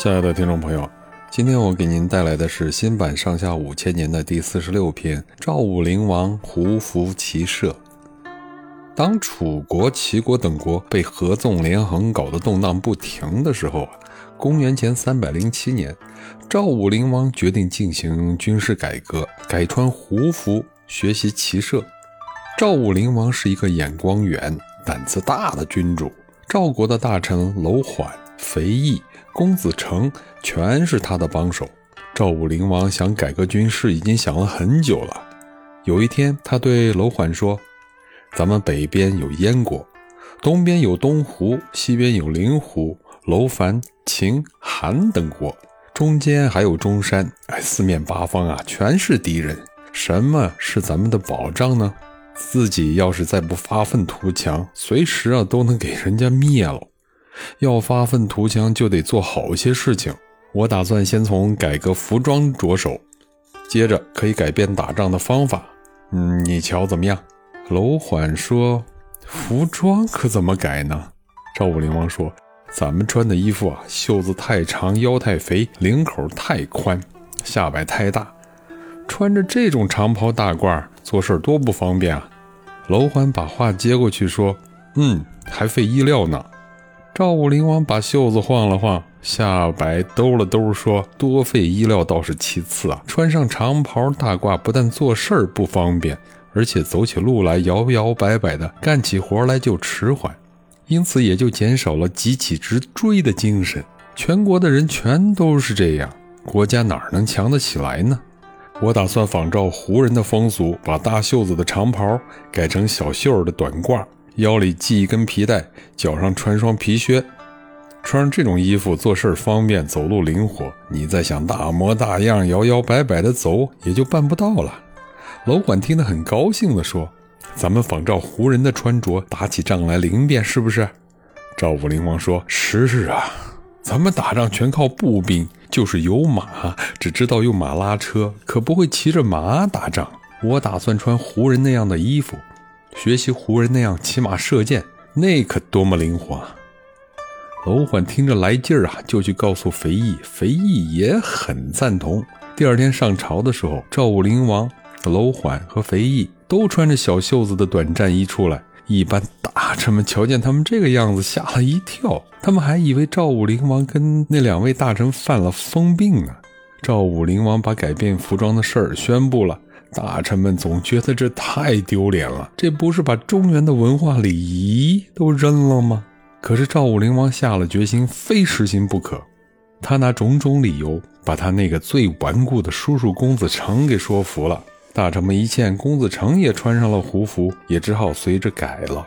亲爱的听众朋友，今天我给您带来的是新版《上下五千年》的第四十六篇《赵武灵王胡服骑射》。当楚国、齐国等国被合纵连横搞得动荡不停的时候，公元前三百零七年，赵武灵王决定进行军事改革，改穿胡服，学习骑射。赵武灵王是一个眼光远、胆子大的君主，赵国的大臣楼缓、肥义。公子成全是他的帮手。赵武灵王想改革军事，已经想了很久了。有一天，他对楼缓说：“咱们北边有燕国，东边有东胡，西边有灵胡、楼烦、秦、韩等国，中间还有中山。哎，四面八方啊，全是敌人。什么是咱们的保障呢？自己要是再不发愤图强，随时啊都能给人家灭了。”要发愤图强，就得做好些事情。我打算先从改革服装着手，接着可以改变打仗的方法。嗯，你瞧怎么样？楼缓说：“服装可怎么改呢？”赵武灵王说：“咱们穿的衣服啊，袖子太长，腰太肥，领口太宽，下摆太大，穿着这种长袍大褂做事多不方便啊。”楼缓把话接过去说：“嗯，还费衣料呢。”赵武灵王把袖子晃了晃，下摆兜了兜，说：“多费衣料倒是其次啊，穿上长袍大褂，不但做事儿不方便，而且走起路来摇摇摆摆的，干起活来就迟缓，因此也就减少了急起直追的精神。全国的人全都是这样，国家哪能强得起来呢？我打算仿照胡人的风俗，把大袖子的长袍改成小袖儿的短褂。”腰里系一根皮带，脚上穿双皮靴，穿上这种衣服做事方便，走路灵活。你再想大模大样、摇摇摆摆的走，也就办不到了。楼管听得很高兴地说：“咱们仿照胡人的穿着，打起仗来灵便，是不是？”赵武灵王说：“是啊，咱们打仗全靠步兵，就是有马，只知道用马拉车，可不会骑着马打仗。我打算穿胡人那样的衣服。”学习胡人那样骑马射箭，那可多么灵活！楼缓听着来劲儿啊，就去告诉肥义，肥义也很赞同。第二天上朝的时候，赵武灵王、楼缓和肥义都穿着小袖子的短战衣出来。一般大臣们瞧见他们这个样子，吓了一跳，他们还以为赵武灵王跟那两位大臣犯了疯病呢。赵武灵王把改变服装的事儿宣布了。大臣们总觉得这太丢脸了，这不是把中原的文化礼仪都扔了吗？可是赵武灵王下了决心，非实行不可。他拿种种理由，把他那个最顽固的叔叔公子成给说服了。大臣们一见公子成也穿上了胡服，也只好随着改了。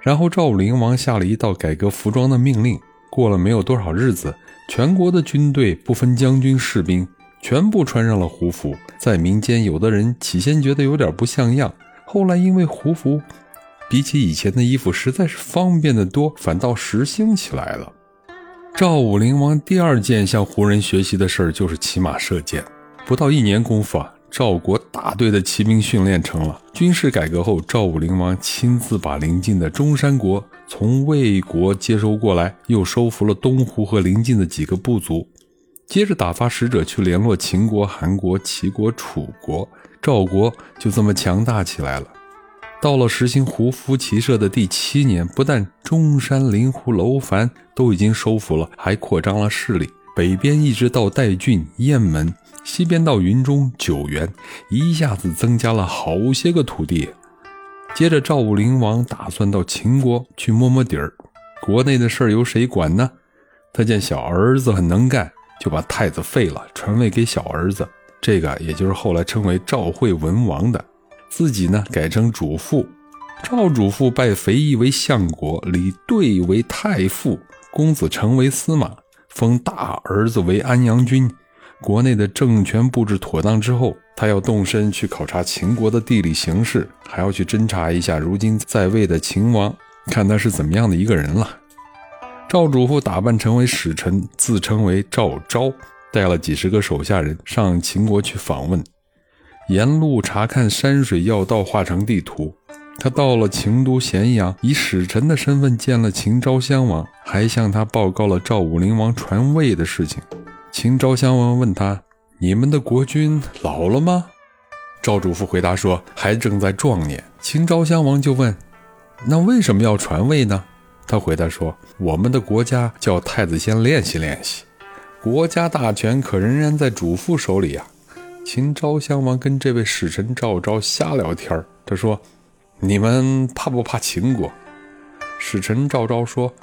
然后赵武灵王下了一道改革服装的命令。过了没有多少日子，全国的军队不分将军士兵。全部穿上了胡服，在民间，有的人起先觉得有点不像样，后来因为胡服比起以前的衣服实在是方便的多，反倒时兴起来了。赵武灵王第二件向胡人学习的事儿就是骑马射箭。不到一年功夫啊，赵国大队的骑兵训练成了。军事改革后，赵武灵王亲自把邻近的中山国从魏国接收过来，又收服了东胡和邻近的几个部族。接着打发使者去联络秦国、韩国、齐国、楚国，赵国就这么强大起来了。到了实行胡服骑射的第七年，不但中山、灵狐、楼烦都已经收复了，还扩张了势力，北边一直到代郡、雁门，西边到云中、九原，一下子增加了好些个土地。接着赵武灵王打算到秦国去摸摸底儿，国内的事由谁管呢？他见小儿子很能干。就把太子废了，传位给小儿子，这个也就是后来称为赵惠文王的。自己呢改成主父，赵主父拜肥义为相国，李兑为太傅，公子成为司马，封大儿子为安阳君。国内的政权布置妥当之后，他要动身去考察秦国的地理形势，还要去侦查一下如今在位的秦王，看他是怎么样的一个人了。赵主父打扮成为使臣，自称为赵昭，带了几十个手下人上秦国去访问，沿路查看山水要道，画成地图。他到了秦都咸阳，以使臣的身份见了秦昭襄王，还向他报告了赵武灵王传位的事情。秦昭襄王问他：“你们的国君老了吗？”赵主父回答说：“还正在壮年。”秦昭襄王就问：“那为什么要传位呢？”他回答说：“我们的国家叫太子先练习练习，国家大权可仍然在主父手里呀。”秦昭襄王跟这位使臣赵昭瞎聊天儿他说。你们怕不怕秦国？使臣赵昭说：“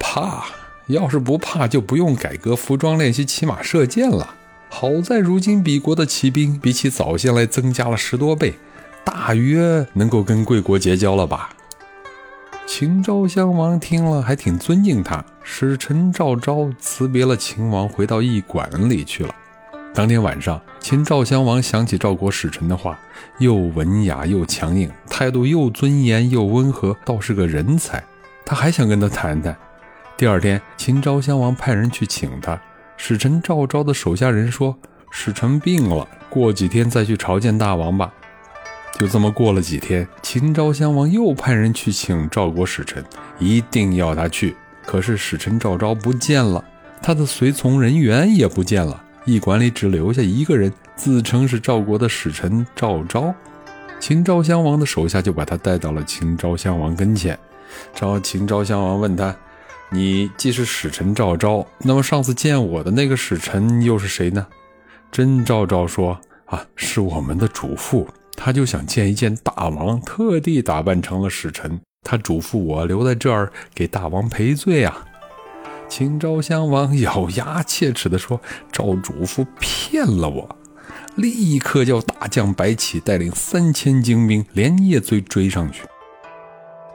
怕。要是不怕，就不用改革服装练习骑马射箭了。好在如今鄙国的骑兵比起早先来增加了十多倍，大约能够跟贵国结交了吧？”秦昭襄王听了，还挺尊敬他。使臣赵昭辞别了秦王，回到驿馆里去了。当天晚上，秦昭襄王想起赵国使臣的话，又文雅又强硬，态度又尊严又温和，倒是个人才。他还想跟他谈谈。第二天，秦昭襄王派人去请他。使臣赵昭的手下人说：“使臣病了，过几天再去朝见大王吧。”就这么过了几天，秦昭襄王又派人去请赵国使臣，一定要他去。可是使臣赵昭不见了，他的随从人员也不见了。驿馆里只留下一个人，自称是赵国的使臣赵昭。秦昭襄王的手下就把他带到了秦昭襄王跟前。召秦昭襄王问他：“你既是使臣赵昭，那么上次见我的那个使臣又是谁呢？”真赵昭说：“啊，是我们的主父，他就想见一见大王，特地打扮成了使臣。他嘱咐我留在这儿给大王赔罪啊。”秦昭襄王咬牙切齿地说：“赵主父骗了我！”立刻叫大将白起带领三千精兵连夜追追上去。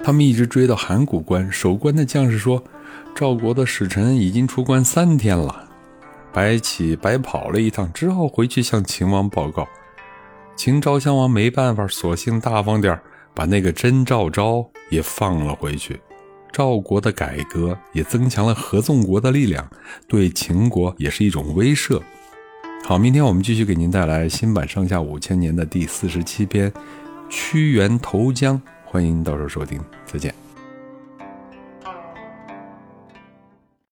他们一直追到函谷关，守关的将士说：“赵国的使臣已经出关三天了。”白起白跑了一趟，只好回去向秦王报告。秦昭襄王没办法，索性大方点把那个真赵昭也放了回去。赵国的改革也增强了合纵国的力量，对秦国也是一种威慑。好，明天我们继续给您带来新版《上下五千年》的第四十七篇《屈原投江》，欢迎到时候收听，再见。